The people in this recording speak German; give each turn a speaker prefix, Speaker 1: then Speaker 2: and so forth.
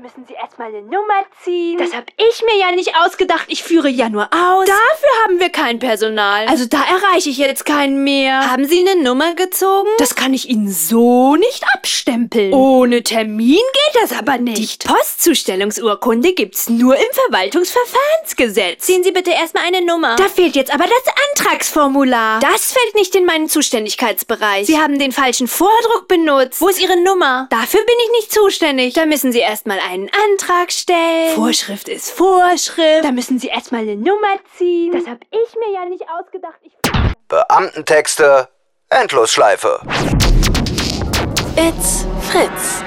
Speaker 1: müssen Sie erstmal eine Nummer ziehen. Das hab ich mir ja nicht ausgedacht. Ich führe ja nur aus.
Speaker 2: Dafür haben wir kein Personal.
Speaker 1: also da erreiche ich jetzt keinen mehr.
Speaker 2: haben Sie eine Nummer gezogen?
Speaker 1: Das kann ich Ihnen so nicht abstempeln.
Speaker 2: Ohne Termin geht das aber
Speaker 1: Die
Speaker 2: nicht.
Speaker 1: Postzustellungsurkunde gibt's nur im Verwaltungsverfahrensgesetz.
Speaker 2: Ziehen Sie bitte erstmal eine Nummer.
Speaker 1: Da fehlt jetzt aber das Antragsformular.
Speaker 2: das fällt nicht in meinen Zuständigkeitsbereich.
Speaker 1: Sie haben den falschen Vordruck benutzt.
Speaker 2: Wo ist Ihre Nummer?
Speaker 1: Dafür bin ich nicht zuständig.
Speaker 2: Da müssen Sie erstmal einen Antrag stellen.
Speaker 1: Vorschrift ist Vorschrift. Da müssen Sie erstmal eine Nummer ziehen. Das hab ich mir ja nicht ausgedacht. Ich
Speaker 3: Beamtentexte, Endlosschleife.
Speaker 2: It's Fritz.